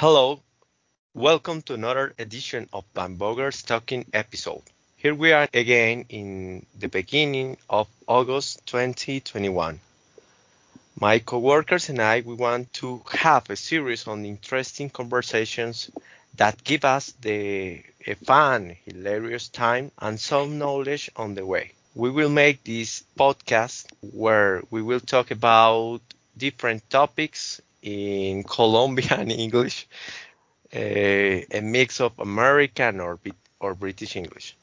Hello, welcome to another edition of Van Boger's Talking episode. Here we are again in the beginning of August 2021. My coworkers and I we want to have a series on interesting conversations that give us the a fun, hilarious time and some knowledge on the way. We will make this podcast where we will talk about different topics in Colombian English, a, a mix of American or, or British English.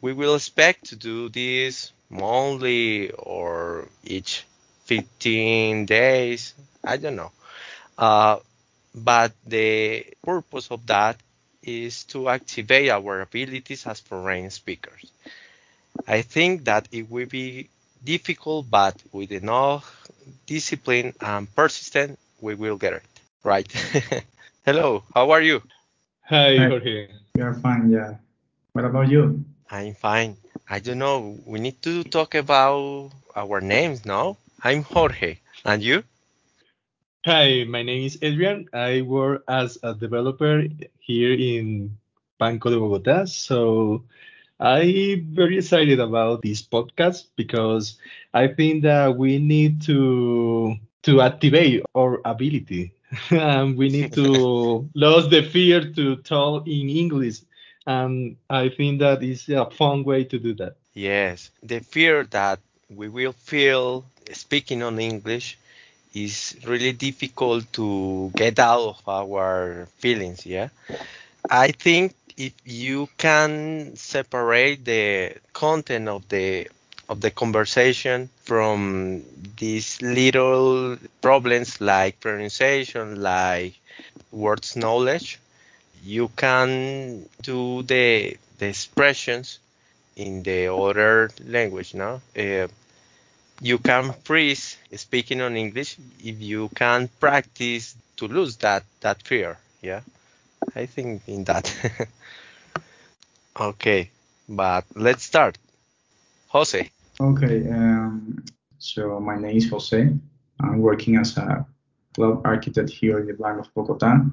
We will expect to do this monthly or each 15 days. I don't know. Uh, but the purpose of that is to activate our abilities as foreign speakers. I think that it will be difficult, but with enough discipline and persistence, we will get it right. Hello, how are you? Hi, Jorge. We are fine, yeah. What about you? I'm fine. I don't know. We need to talk about our names, no? I'm Jorge. And you? Hi, my name is Adrian. I work as a developer here in Banco de Bogota. So I'm very excited about this podcast because I think that we need to to activate our ability. and we need to lose the fear to talk in English. And I think that is a fun way to do that. Yes, the fear that we will feel speaking on English is really difficult to get out of our feelings. Yeah, I think if you can separate the content of the of the conversation from these little problems like pronunciation, like words knowledge, you can do the the expressions in the other language. Now, uh, you can freeze speaking on English if you can practice to lose that that fear. Yeah, I think in that. Okay, but let's start. Jose. Okay, um, so my name is Jose. I'm working as a cloud architect here in the Bank of Bogota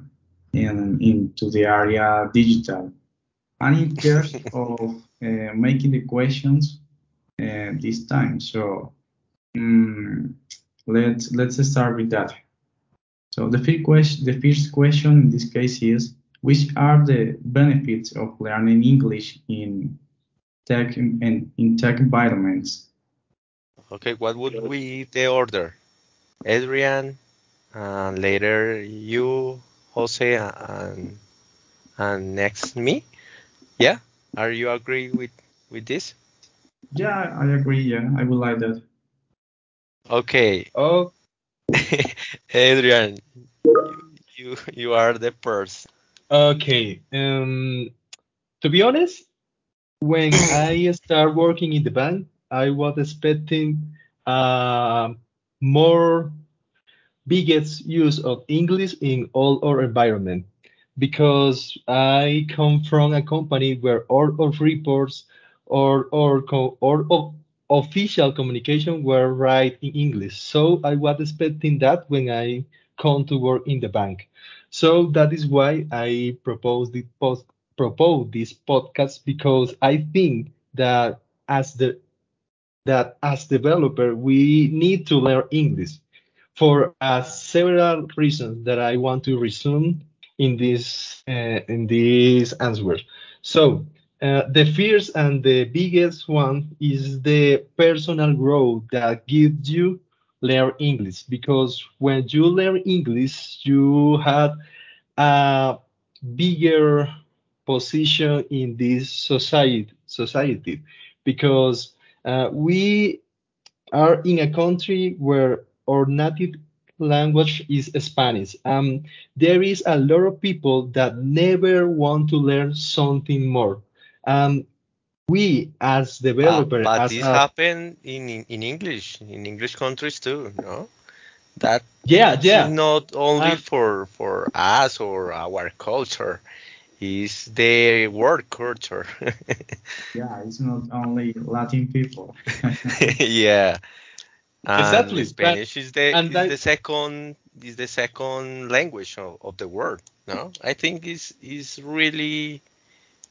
and into the area digital. I'm in charge of uh, making the questions uh, this time. So um, let's let's start with that. So the first question, the first question in this case is which are the benefits of learning English in tech and in tech environments? Okay, what would be the order? Adrian, and later you, Jose, and and next me. Yeah, are you agree with with this? Yeah, I agree. Yeah, I would like that. Okay. Oh, Adrian, you you are the first. Okay. Um, to be honest, when I start working in the bank, I was expecting uh, more biggest use of English in all our environment because I come from a company where all of reports or or or, or official communication were right in English. So I was expecting that when I come to work in the bank. So that is why I proposed post propose this podcast because I think that as the that as developer we need to learn English for uh, several reasons that I want to resume in this uh, in this answer. So uh, the first and the biggest one is the personal growth that gives you learn English because when you learn English, you have a bigger position in this society society because uh, we are in a country where our native language is Spanish. Um, there is a lot of people that never want to learn something more. Um, we as developers, but as this a, happened in, in in English in English countries too, no? That yeah, it's yeah, not only um, for for us or our culture. is the world culture. Yeah, it's not only Latin people. yeah, and exactly. But Spanish is the and is the second is the second language of, of the world. No, I think is is really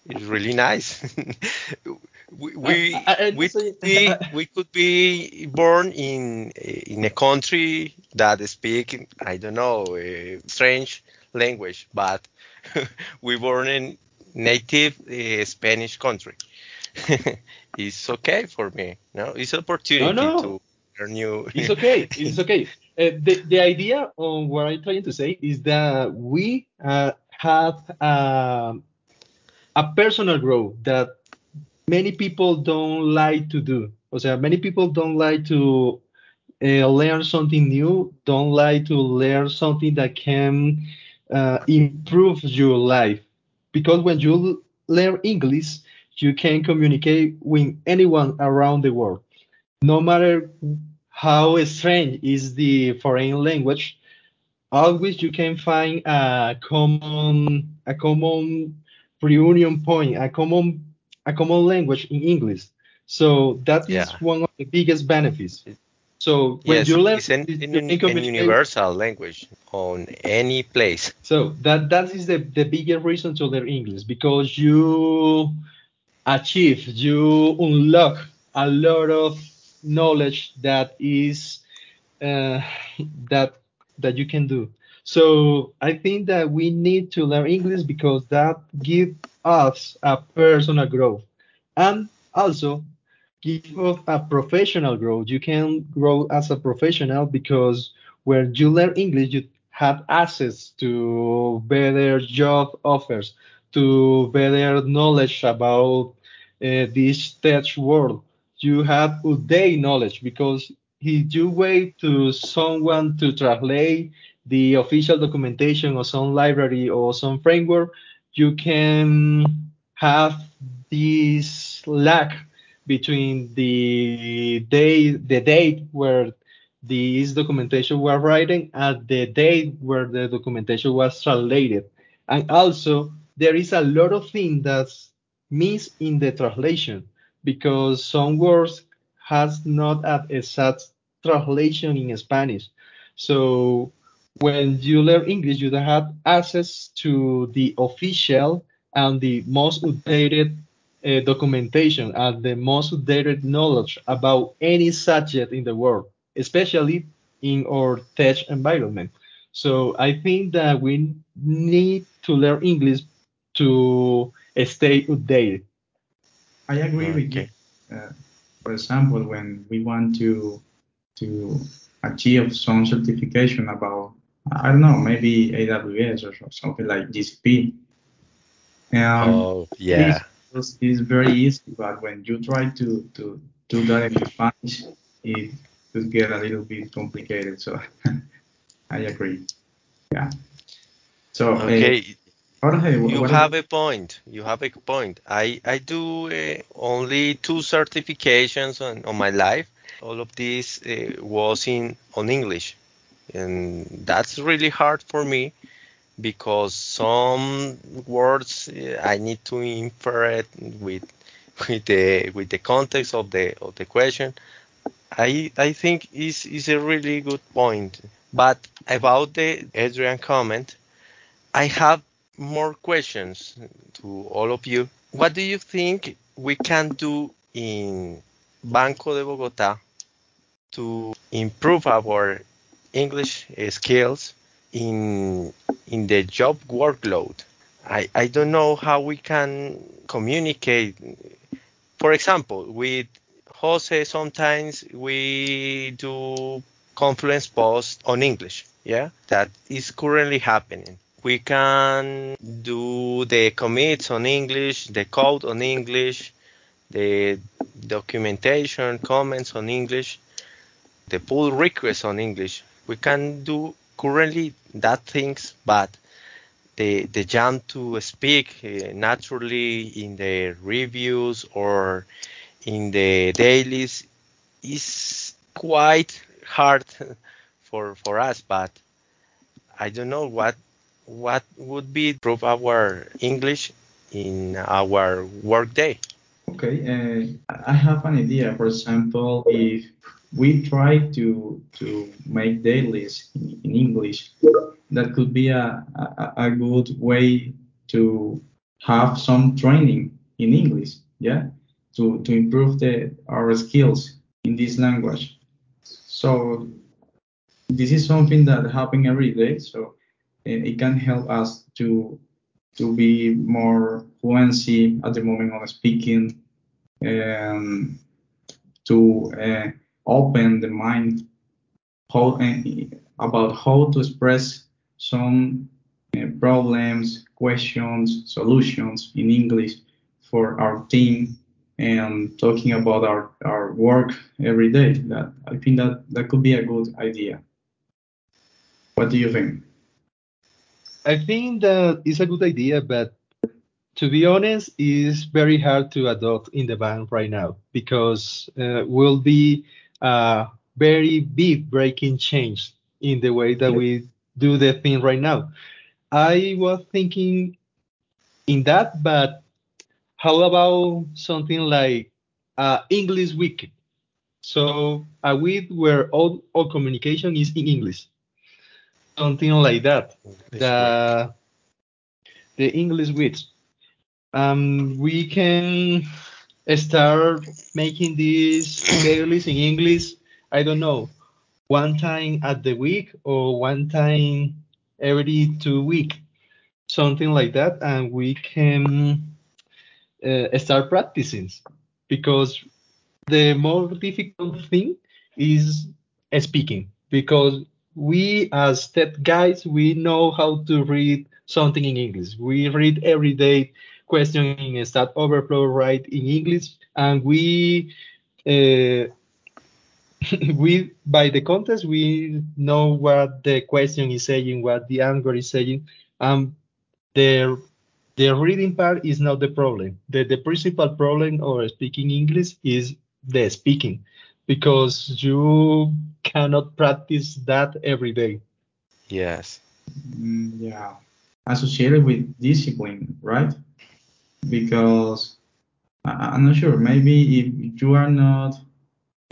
is really nice. we we, I- we, could be, we could be born in in a country that speak I don't know a strange language, but we born in native uh, Spanish country. it's okay for me. No, it's opportunity No, no. to learn new. it's okay. It's okay. Uh, the, the idea on what I'm trying to say is that we uh, have um, a personal growth that many people don't like to do. O sea, many people don't like to uh, learn something new, don't like to learn something that can uh, improve your life. Because when you learn English, you can communicate with anyone around the world no matter how strange is the foreign language, always you can find a common a common reunion point, a common a common language in English. So that is Yeah. one of the biggest benefits. So when yes, you learn, it's an, you an, can an universal language on any place. So that that is the the biggest reason to learn English because you achieve, you unlock a lot of knowledge that is uh, that that you can do. So I think that we need to learn English because that gives us a personal growth and also give us a professional growth. You can grow as a professional because when you learn English, you have access to better job offers, to better knowledge about uh, this tech world. You have update knowledge because if you wait to someone to translate the official documentation or some library or some framework, you can have this lag between the day the date where this documentation was written and the date where the documentation was translated. And also there is a lot of things that's missed in the translation because some words has not an exact translation in Spanish. So when you learn English, you have access to the official and the most updated uh, documentation and the most updated knowledge about any subject in the world, especially in our tech environment. So I think that we need to learn English to stay updated. I agree with you. Uh, for example, when we want to to achieve some certification about I don't know maybe AWS or something like GCP, um, Oh, yeah. it's, it's very easy. But when you try to to do that in Spanish, it could get a little bit complicated. So I agree. Yeah. So uh, Okay, Jorge, you have a point. You have a point. I I do uh, only two certifications on, on my life. All of this uh, was in on English, and that's really hard for me because some words uh, I need to infer it with with the with the context of the of the question. I I think is is a really good point. But about the Adrian comment, I have more questions to all of you. What do you think we can do in Banco de Bogotá to improve our English uh, skills in in the job workload? I, I don't know how we can communicate. For example, with Jose, sometimes we do conference posts on English. Yeah, that is currently happening. We can do the commits on English, the code on English, the documentation, comments on English, the pull requests on English. We can do currently that things, but the the jump to speak uh, naturally in the reviews or in the dailies is quite hard for for us. But I don't know what what would be improve our English in our work day. Okay, uh, I have an idea. For example, if we try to to make dailies in, in English. That could be a, a, a good way to have some training in English, yeah, to, to improve the our skills in this language. So this is something that happens every day. So it, can help us to to be more fluency at the moment of speaking, and to uh, open the mind how, uh, about how to express some uh, problems, questions, solutions in English for our team and talking about our, our work every day. That I think that that could be a good idea. What do you think? I think that it's a good idea, but to be honest, it's very hard to adopt in the bank right now because uh, will be a very big breaking change in the way that we do the thing right now. I was thinking in that, but how about something like uh, English week? So a week where all, all communication is in English, something like that. The the English week. Um, we can start making these dailies in English. I don't know, one time at the week or one time every two week, something like that, and we can uh, start practicing because the more difficult thing is speaking because we as tech guys we know how to read something in english we read every day question in stack overflow right in english and we uh, we by the context we know what the question is saying what the answer is saying and the the reading part is not the problem the, the principal problem of speaking english is the speaking because you cannot practice that every day Yes. Mm, yeah, associated with discipline, right? Because I, I'm not sure. Maybe if you are not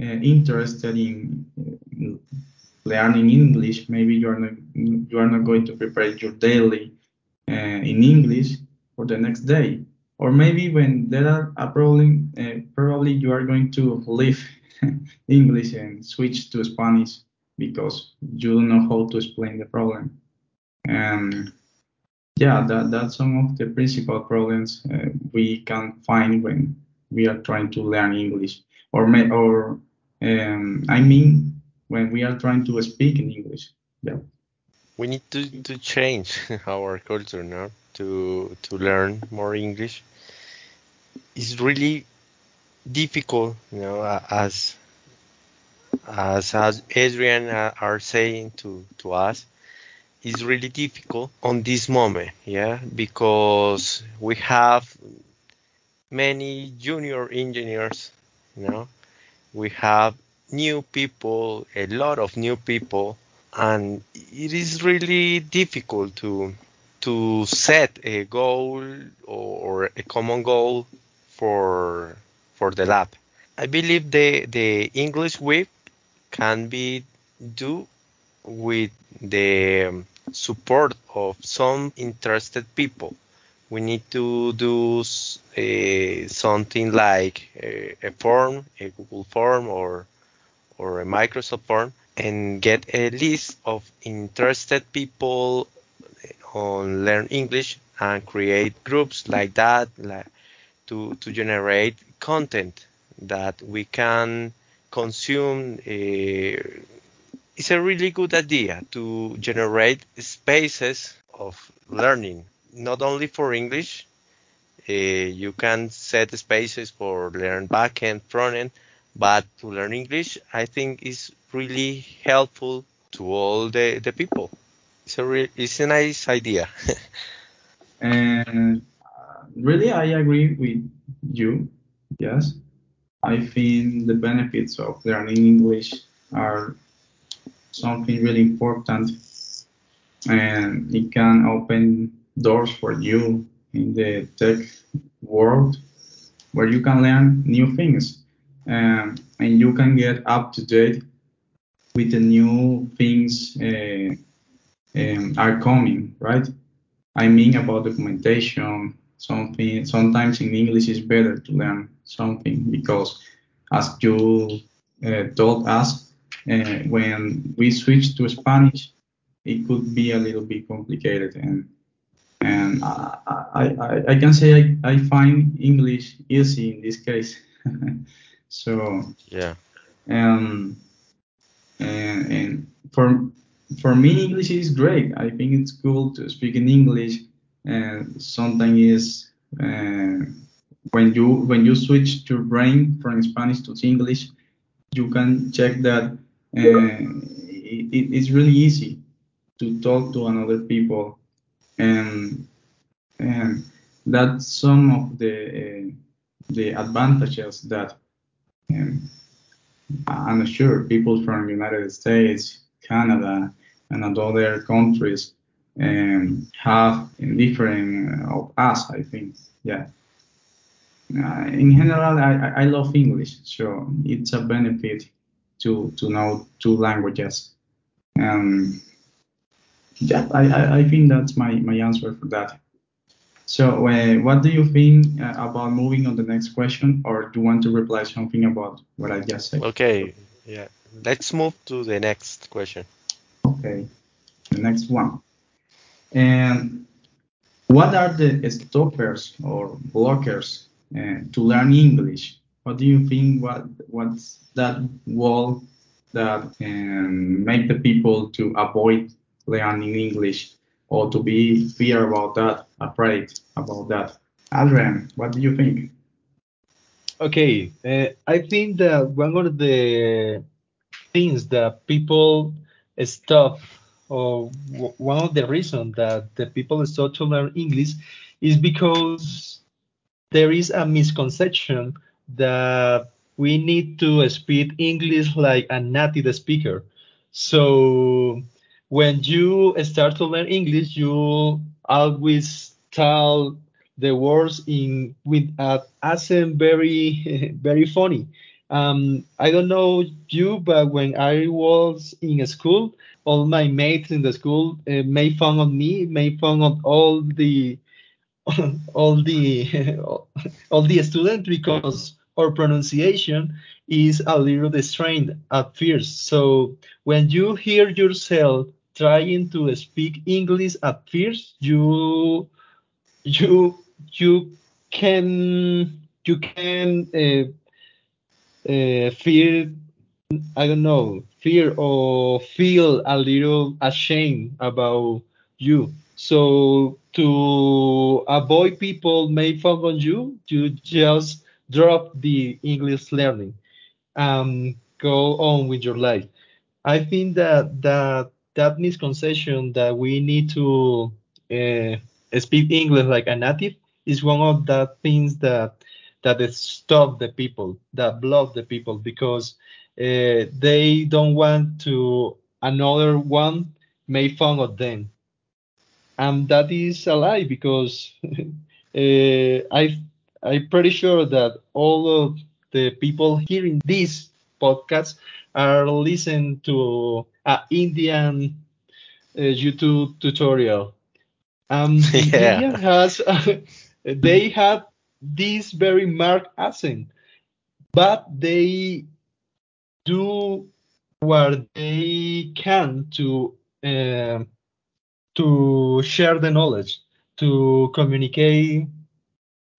uh, interested in uh, learning English, maybe you are not you are not going to prepare your daily uh, in English for the next day. Or maybe when there are a problem, uh, probably you are going to leave English and switch to Spanish because you don't know how to explain the problem. And yeah, that, that's some of the principal problems uh, we can find when we are trying to learn English. Or, may, or um, I mean, when we are trying to speak in English. Yeah. We need to, to change our culture now to to learn more English. It's really difficult, you know, as as, as Adrian uh, are saying to to us. It's really difficult on this moment, yeah, because we have many junior engineers, you know, we have new people, a lot of new people, and it is really difficult to to set a goal or a common goal for for the lab. I believe the the English week can be do with the support of some interested people. We need to do eh, something like a, a form, a Google form, or or a Microsoft form, and get a list of interested people on Learn English and create groups like that like, to to generate content that we can consume. eh, it's a really good idea to generate spaces of learning, not only for English. Uh, you can set spaces for learn back backend, frontend, but to learn English, I think is really helpful to all the, the people. It's a re- it's a nice idea. And uh, really, I agree with you. Yes. I think the benefits of learning English are something really important and it can open doors for you in the tech world where you can learn new things. Um, and you can get up to date with the new things uh, um, are coming, right? I mean about documentation, something sometimes in English is better to learn something because as you uh, told us, uh, when we switch to Spanish, it could be a little bit complicated and and I, I, I can say I, I find English easy in this case. so Yeah. um, and, and for for me English is great. I think it's cool to speak in English and sometimes is uh, when you when you switch your brain from Spanish to English, you can check that uh, it, it's really easy to talk to another people and and that's some of the uh, the advantages that um, I'm sure people from United States, Canada, and other countries um, have in different uh, of us. I think, yeah. Uh, in general, I, I love English, so it's a benefit to to know two languages. Um, yeah, I, I, I think that's my, my answer for that. So, uh, what do you think uh, about moving on the next question, or do you want to reply something about what I just said? Okay. Yeah. Let's move to the next question. Okay, the next one. And what are the stoppers or blockers uh, to learn English? What do you think? What what's that wall that can make the people to avoid learning English or to be fear about that, afraid about that? Adrian, what do you think? Okay, uh, I think that one of the things that people stop, or one of the reasons that the people start to learn English is because there is a misconception that we need to speak English like a native speaker. So when you start to learn English, you always tell the words in with an accent very very funny. Um, I don't know you, but when I was in school, all my mates in the school uh, made fun of me, made fun of all the all the all the students because our pronunciation is a little strained at first. So when you hear yourself trying to speak English at first, you you you can you can uh, uh, feel I don't know, fear or feel a little ashamed about you. So to avoid people make fun of you, you just drop the English learning and go on with your life. I think that that that misconception that we need to uh, speak English like a native is one of the things that that stop the people, that block the people because uh, they don't want to another one make fun of them, and that is a lie because uh, I I'm pretty sure that all of the people hearing this podcast are listening to an Indian uh, YouTube tutorial. Um, Yeah. Indian has they have this very marked accent, but they do what they can to uh, to share the knowledge, to communicate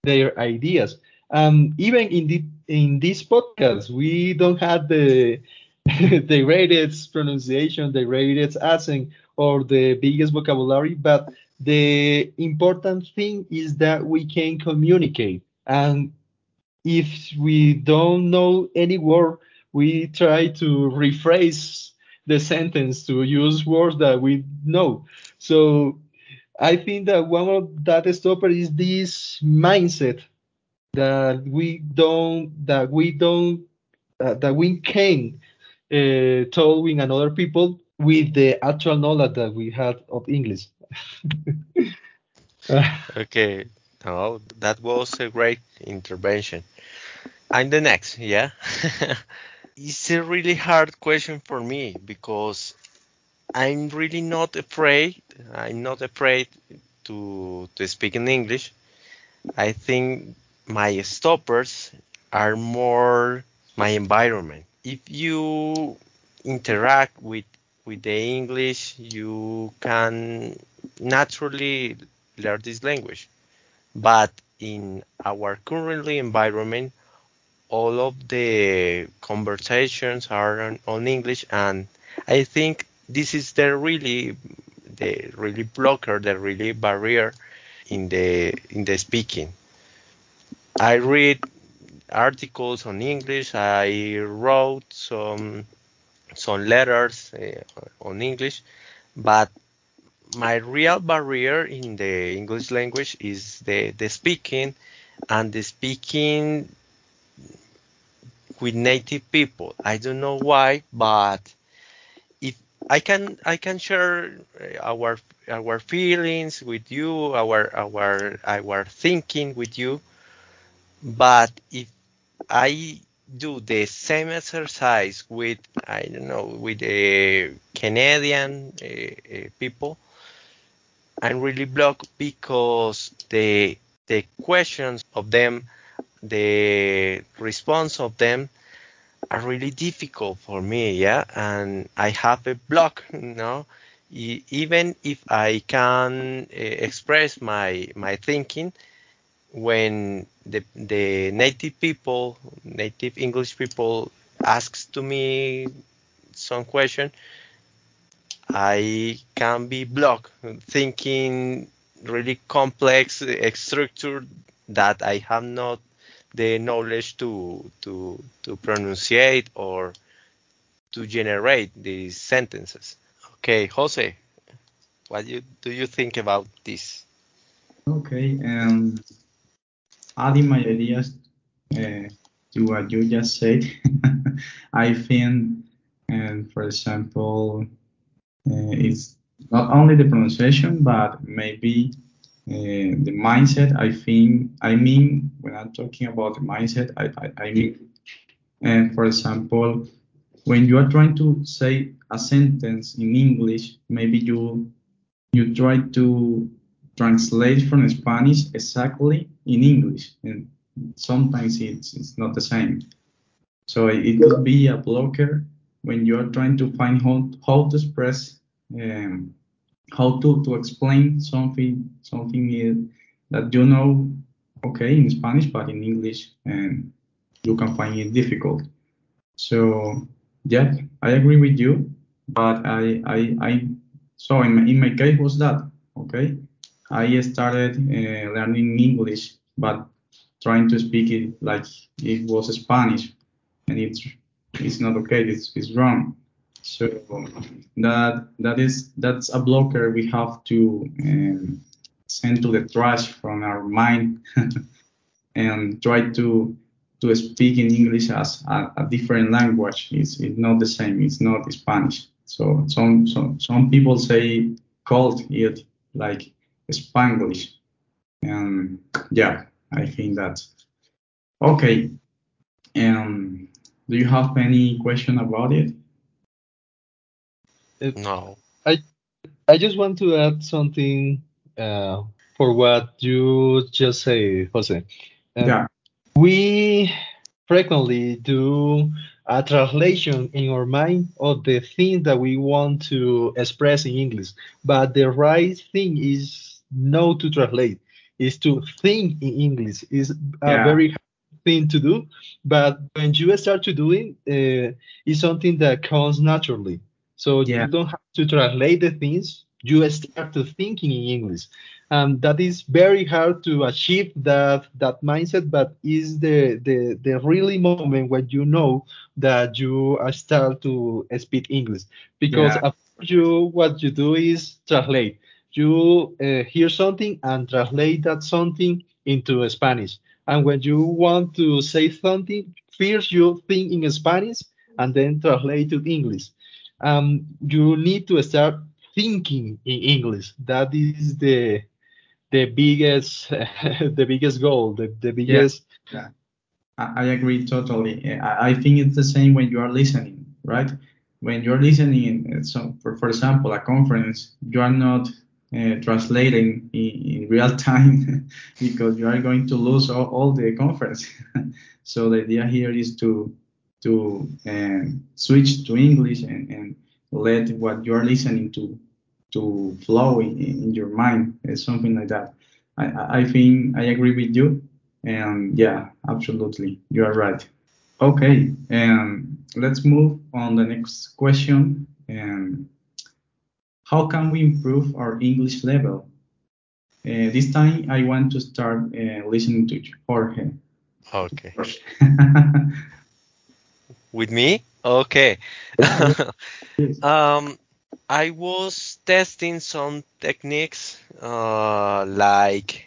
their ideas. Um, even in the in this podcast, we don't have the the greatest pronunciation, the greatest accent, or the biggest vocabulary, but the important thing is that we can communicate. And if we don't know any word, we try to rephrase the sentence to use words that we know. So I think that one of that stopper is this mindset that we don't that we don't uh, that we can uh, talk another people with the actual knowledge that we had of English. Okay. No, that was a great intervention. I'm the next, yeah. it's a really hard question for me because I'm really not afraid. I'm not afraid to to speak in English. I think my stoppers are more my environment. If you interact with with the English, you can naturally learn this language. But in our currently environment, all of the conversations are on, on English, and I think this is the really the really blocker, the really barrier in the in the speaking. I read articles on English. I wrote some some letters uh, on English, but my real barrier in the English language is the, the speaking and the speaking with native people. I don't know why, but I can I can share our our feelings with you, our our our thinking with you, but if I do the same exercise with I don't know with the Canadian uh, uh, people, I'm really blocked because the the questions of them, the response of them are really difficult for me, yeah, and I have a block, you know. Even if I can uh, express my my thinking, when the the native people, native English people, asks to me some question, I can be blocked thinking really complex structure that I have not the knowledge to to to pronunciate or to generate these sentences. Okay, Jose, what you, do you think about this? Okay, um, adding my ideas uh, to what you just said, I think, and um, for example, uh, it's not only the pronunciation, but maybe uh, the mindset. I think, I mean, when I'm talking about the mindset, I, I, I mean, and for example, when you are trying to say a sentence in English, maybe you you try to translate from Spanish exactly in English, and sometimes it's, it's not the same. So it could be a blocker when you are trying to find how, how to express, um, how to, to explain something something that you know, okay, in Spanish, but in English, and you can find it difficult. So yeah, I agree with you, but I I, I so in my, in my case was that okay. I started uh, learning English, but trying to speak it like it was Spanish, and it's it's not okay. It's it's wrong. So that that is that's a blocker we have to um, send to the trash from our mind and try to to speak in English as a, a, different language. It's, it's not the same. It's not Spanish. So some some some people say called it like Spanglish. And yeah, I think that okay. Um, do you have any question about it? It no. I I just want to add something uh, for what you just say, Jose. Um, yeah. We frequently do a translation in our mind of the thing that we want to express in English. But the right thing is not to translate, is to think in English. Is a yeah. very hard thing to do. But when you start to do it, uh, it's something that comes naturally. So yeah. you don't have to translate the things. You start to thinking in English. and that is very hard to achieve that that mindset, but is the the the really moment when you know that you start to speak English because yeah. you what you do is translate. You uh, hear something and translate that something into Spanish. And when you want to say something, first you think in Spanish and then translate to English. Um, you need to start thinking in English. That is the the biggest the biggest goal the, the biggest yeah. yeah. I, I agree totally. I, I think it's the same when you are listening, right? When you're listening, uh, so for, for example, a conference, you are not uh, translating in, in, real time because you are going to lose all, all the conference. so the idea here is to to um, switch to English and, and let what you're listening to to flow in, in your mind, it's something like that. I, I think I agree with you. And yeah, absolutely. You are right. Okay. And let's move on the next question. And how can we improve our English level? Uh, this time I want to start uh, listening to Jorge. Okay. With me? Okay. um, I was testing some techniques uh, like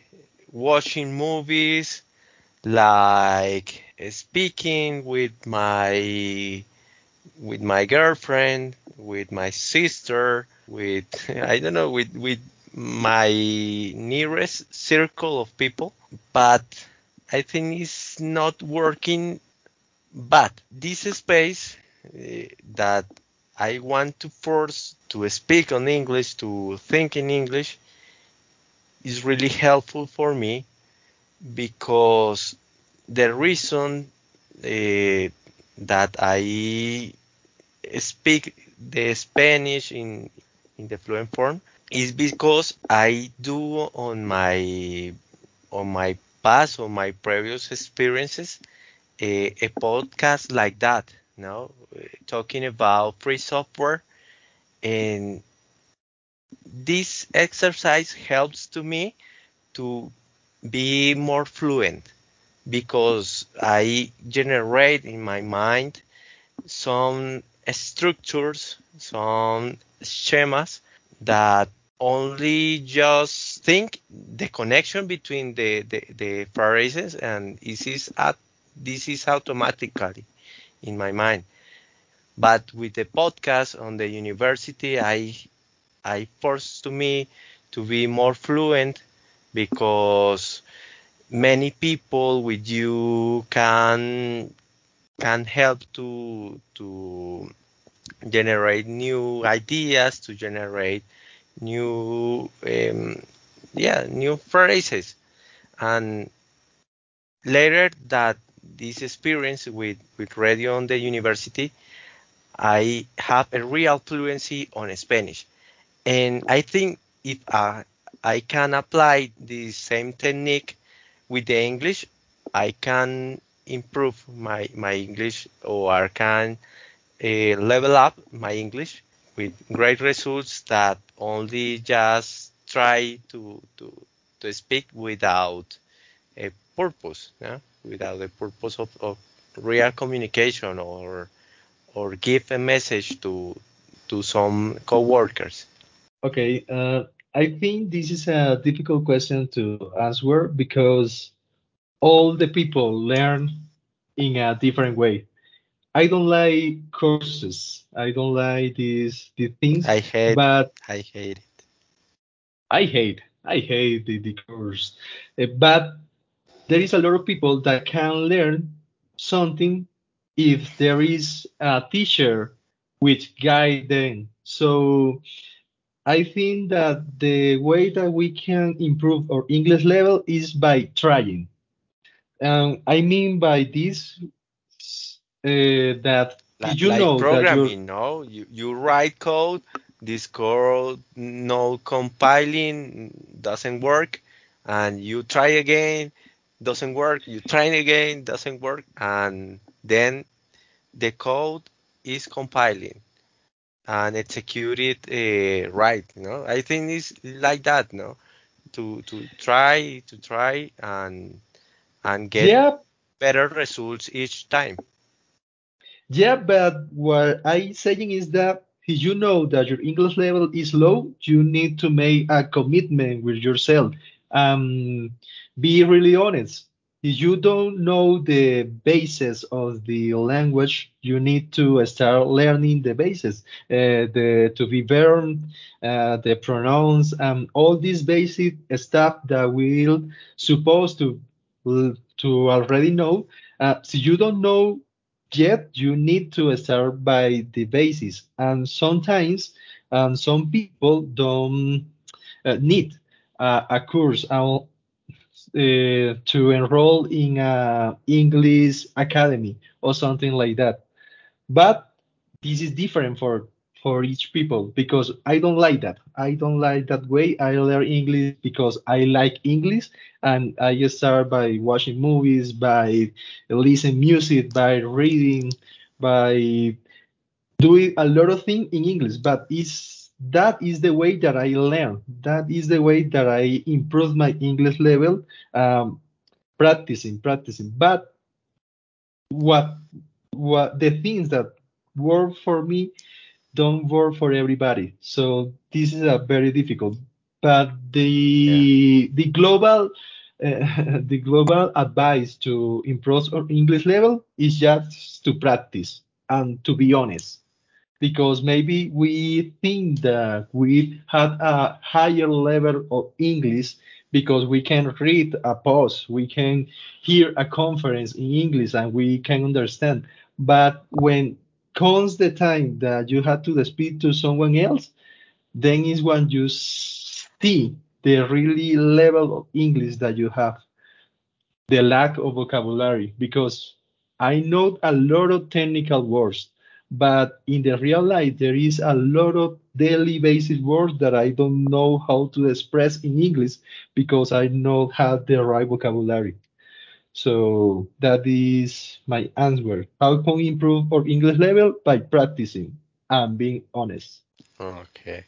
watching movies, like speaking with my with my girlfriend, with my sister, with I don't know, with with my nearest circle of people, but I think it's not working. But this space uh, that I want to force to speak on English, to think in English, is really helpful for me because the reason uh, that I speak the Spanish in in the fluent form is because I do on my on my past or my previous experiences a, a podcast like that, you know, talking about free software. And this exercise helps to me to be more fluent because I generate in my mind some structures, some schemas that only just think the connection between the, the, the phrases and is at, this is automatically in my mind. But with the podcast on the university, I I forced to me to be more fluent because many people with you can can help to to generate new ideas to generate new um, yeah new phrases and later that this experience with with radio on the university i have a real fluency on spanish and i think if uh, i can apply the same technique with the english i can improve my my english or I can uh, level up my english with great results that only just try to to to speak without a purpose, yeah? Without the purpose of, of real communication or or give a message to to some coworkers. Okay, uh, I think this is a difficult question to answer because all the people learn in a different way. I don't like courses. I don't like these these things, I hate but I hate it. I hate I hate the, the course. Uh, but there is a lot of people that can learn something if there is a teacher which guide them. So I think that the way that we can improve our English level is by trying. Um, I mean by this uh, that Like, you like know that programming, no? You you write code, this code no compiling doesn't work, and you try again, doesn't work. You try again, doesn't work, and then the code is compiling and execute it uh, right. You know, I think it's like that, no? To to try to try and and get yeah better results each time. Yeah, but what I'm saying is that if you know that your English level is low, you need to make a commitment with yourself. Um, be really honest. If you don't know the basis of the language, you need to start learning the basis, uh, the to be verb, uh, the pronouns, and all this basic stuff that we'll supposed to to already know Uh, so you don't know yet, you need to start by the basis. And sometimes um, some people don't uh, need uh, a course uh, to enroll in a English academy or something like that. But this is different for for each people because I don't like that. I don't like that way. I learn English because I like English and I just start by watching movies, by listening music, by reading, by doing a lot of things in English. But it's that is the way that I learn. That is the way that I improve my English level. Um, practicing, practicing. But what what the things that work for me don't work for everybody. So this is a very difficult. But the yeah. the global uh, the global advice to improve our English level is just to practice and to be honest. Because maybe we think that we had a higher level of English because we can read a post, we can hear a conference in English, and we can understand. But when comes the time that you have to speak to someone else, then is when you see the really level of English that you have, the lack of vocabulary. Because I know a lot of technical words, but in the real life, there is a lot of daily basis words that I don't know how to express in English because I don't have the right vocabulary. So that is my answer. How can we improve our English level? By practicing and being honest. Okay.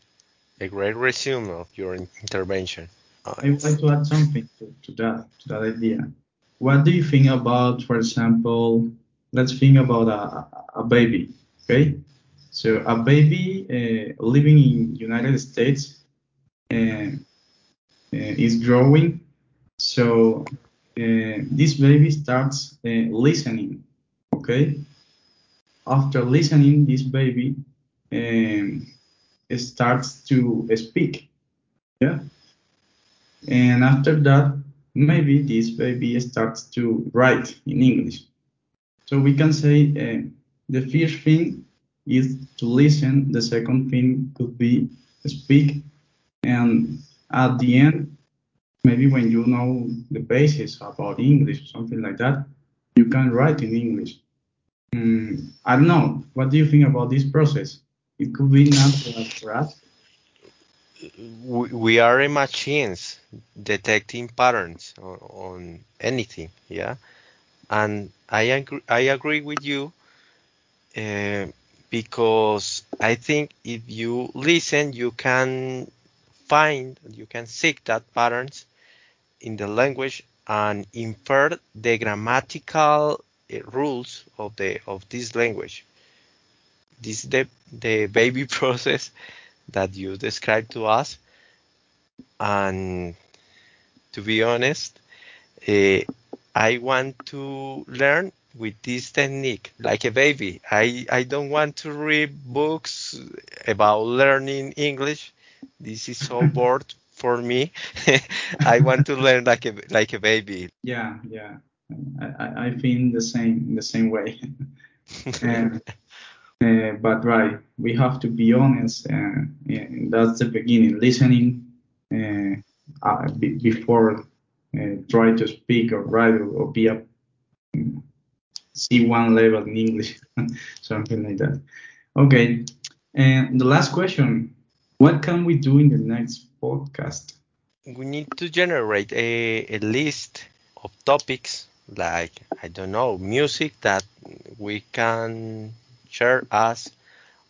A great resume of your intervention. I would like to add something to, to that to that idea. What do you think about, for example, let's think about a, a baby, okay? So a baby uh, living in United States uh, uh, is growing. So uh, this baby starts uh, listening, okay? After listening, this baby um, starts to speak, yeah? And after that, maybe this baby starts to write in English. So we can say the first thing is to listen, the second thing could be speak, and at the end, maybe when you know the basis about English or something like that, you can write in English. Mm, I don't know. What do you think about this process? It could be natural for us. We are machines detecting patterns on, on anything, yeah. And I agree, I agree with you uh, because I think if you listen, you can find, you can seek that patterns in the language and infer the grammatical uh, rules of the of this language. This the the baby process that you described to us, and to be honest, uh, I want to learn with this technique like a baby. I I don't want to read books about learning English. This is so bored for me. I want to learn like a like a baby. Yeah, yeah. I, I feel the same the same way. uh, uh, but right, we have to be honest. Uh, yeah, that's the beginning. Listening uh, uh, before uh, try to speak or write or, or be a C1 level in English, something like that. Okay, and the last question: What can we do in the next podcast? We need to generate a, a list of topics like I don't know music that we can share us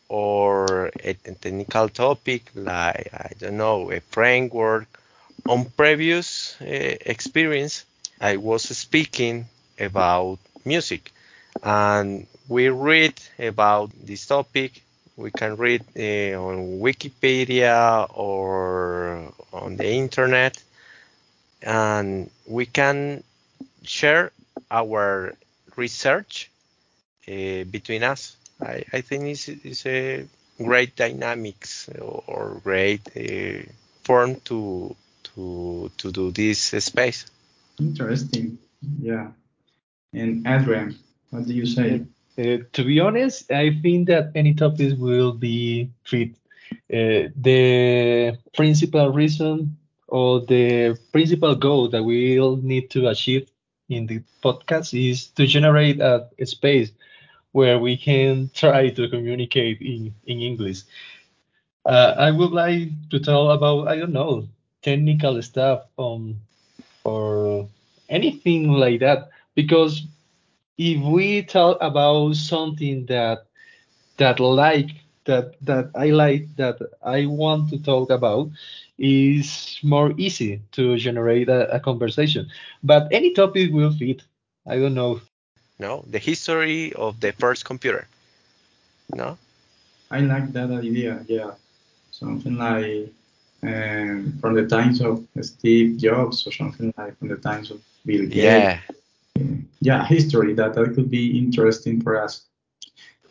or a, technical topic like I don't know a framework. On previous uh, experience, I was speaking about music and we read about this topic we can read uh, on Wikipedia or on the internet, and we can share our research uh, between us. I, I think it's, it's, a great dynamics or great uh, form to to to do this space. Interesting. Yeah. And Adrian, what do you say? Uh, to be honest, I think that any topics will be fit. Uh, the principal reason or the principal goal that we'll need to achieve in the podcast is to generate a, a space where we can try to communicate in, in English. Uh, I would like to tell about, I don't know, technical stuff um, or anything like that. Because if we talk about something that that like that that I like that I want to talk about is more easy to generate a, a conversation. But any topic will fit. I don't know. No, the history of the first computer. No. I like that idea. Yeah, something like um, from the times of Steve Jobs or something like from the times of Bill Gates. Yeah. Yeah, history that that could be interesting for us.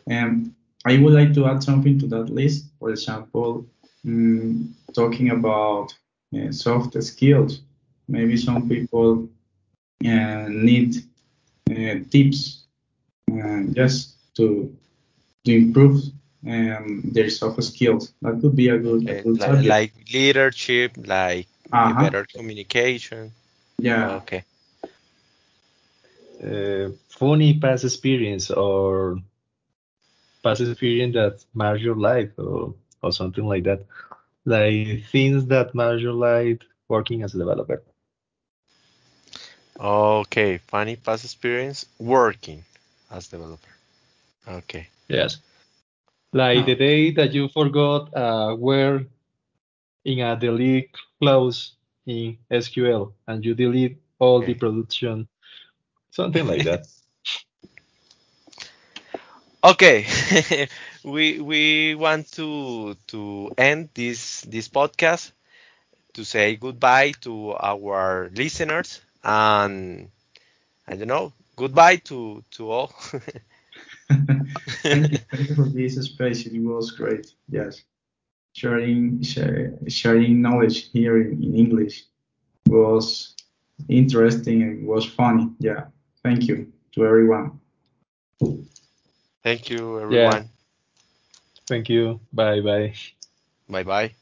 And I would like to add something to that list. For example, mm, talking about uh, soft skills. Maybe some people uh, need uh, tips uh, just to to improve um, their soft skills. That could be a good, a good like, like leadership, like Uh-huh. better communication. Yeah, Okay. Uh, funny past experience or past experience that marked your life or, or something like that. Like things that marked your life working as a developer. Okay. Funny past experience working as developer. Okay. Yes. Like the Oh. day that you forgot uh, where in a delete clause in SQL and you delete all the production, something like that. Okay. we we want to to end this this podcast to say goodbye to our listeners and I don't know goodbye to to all. thank you, thank you for this space. It was great. Yes, sharing share, sharing knowledge here in, in English was interesting and was funny. Yeah, thank you to everyone. Thank you Yeah. everyone. Thank you. Bye bye. Bye bye.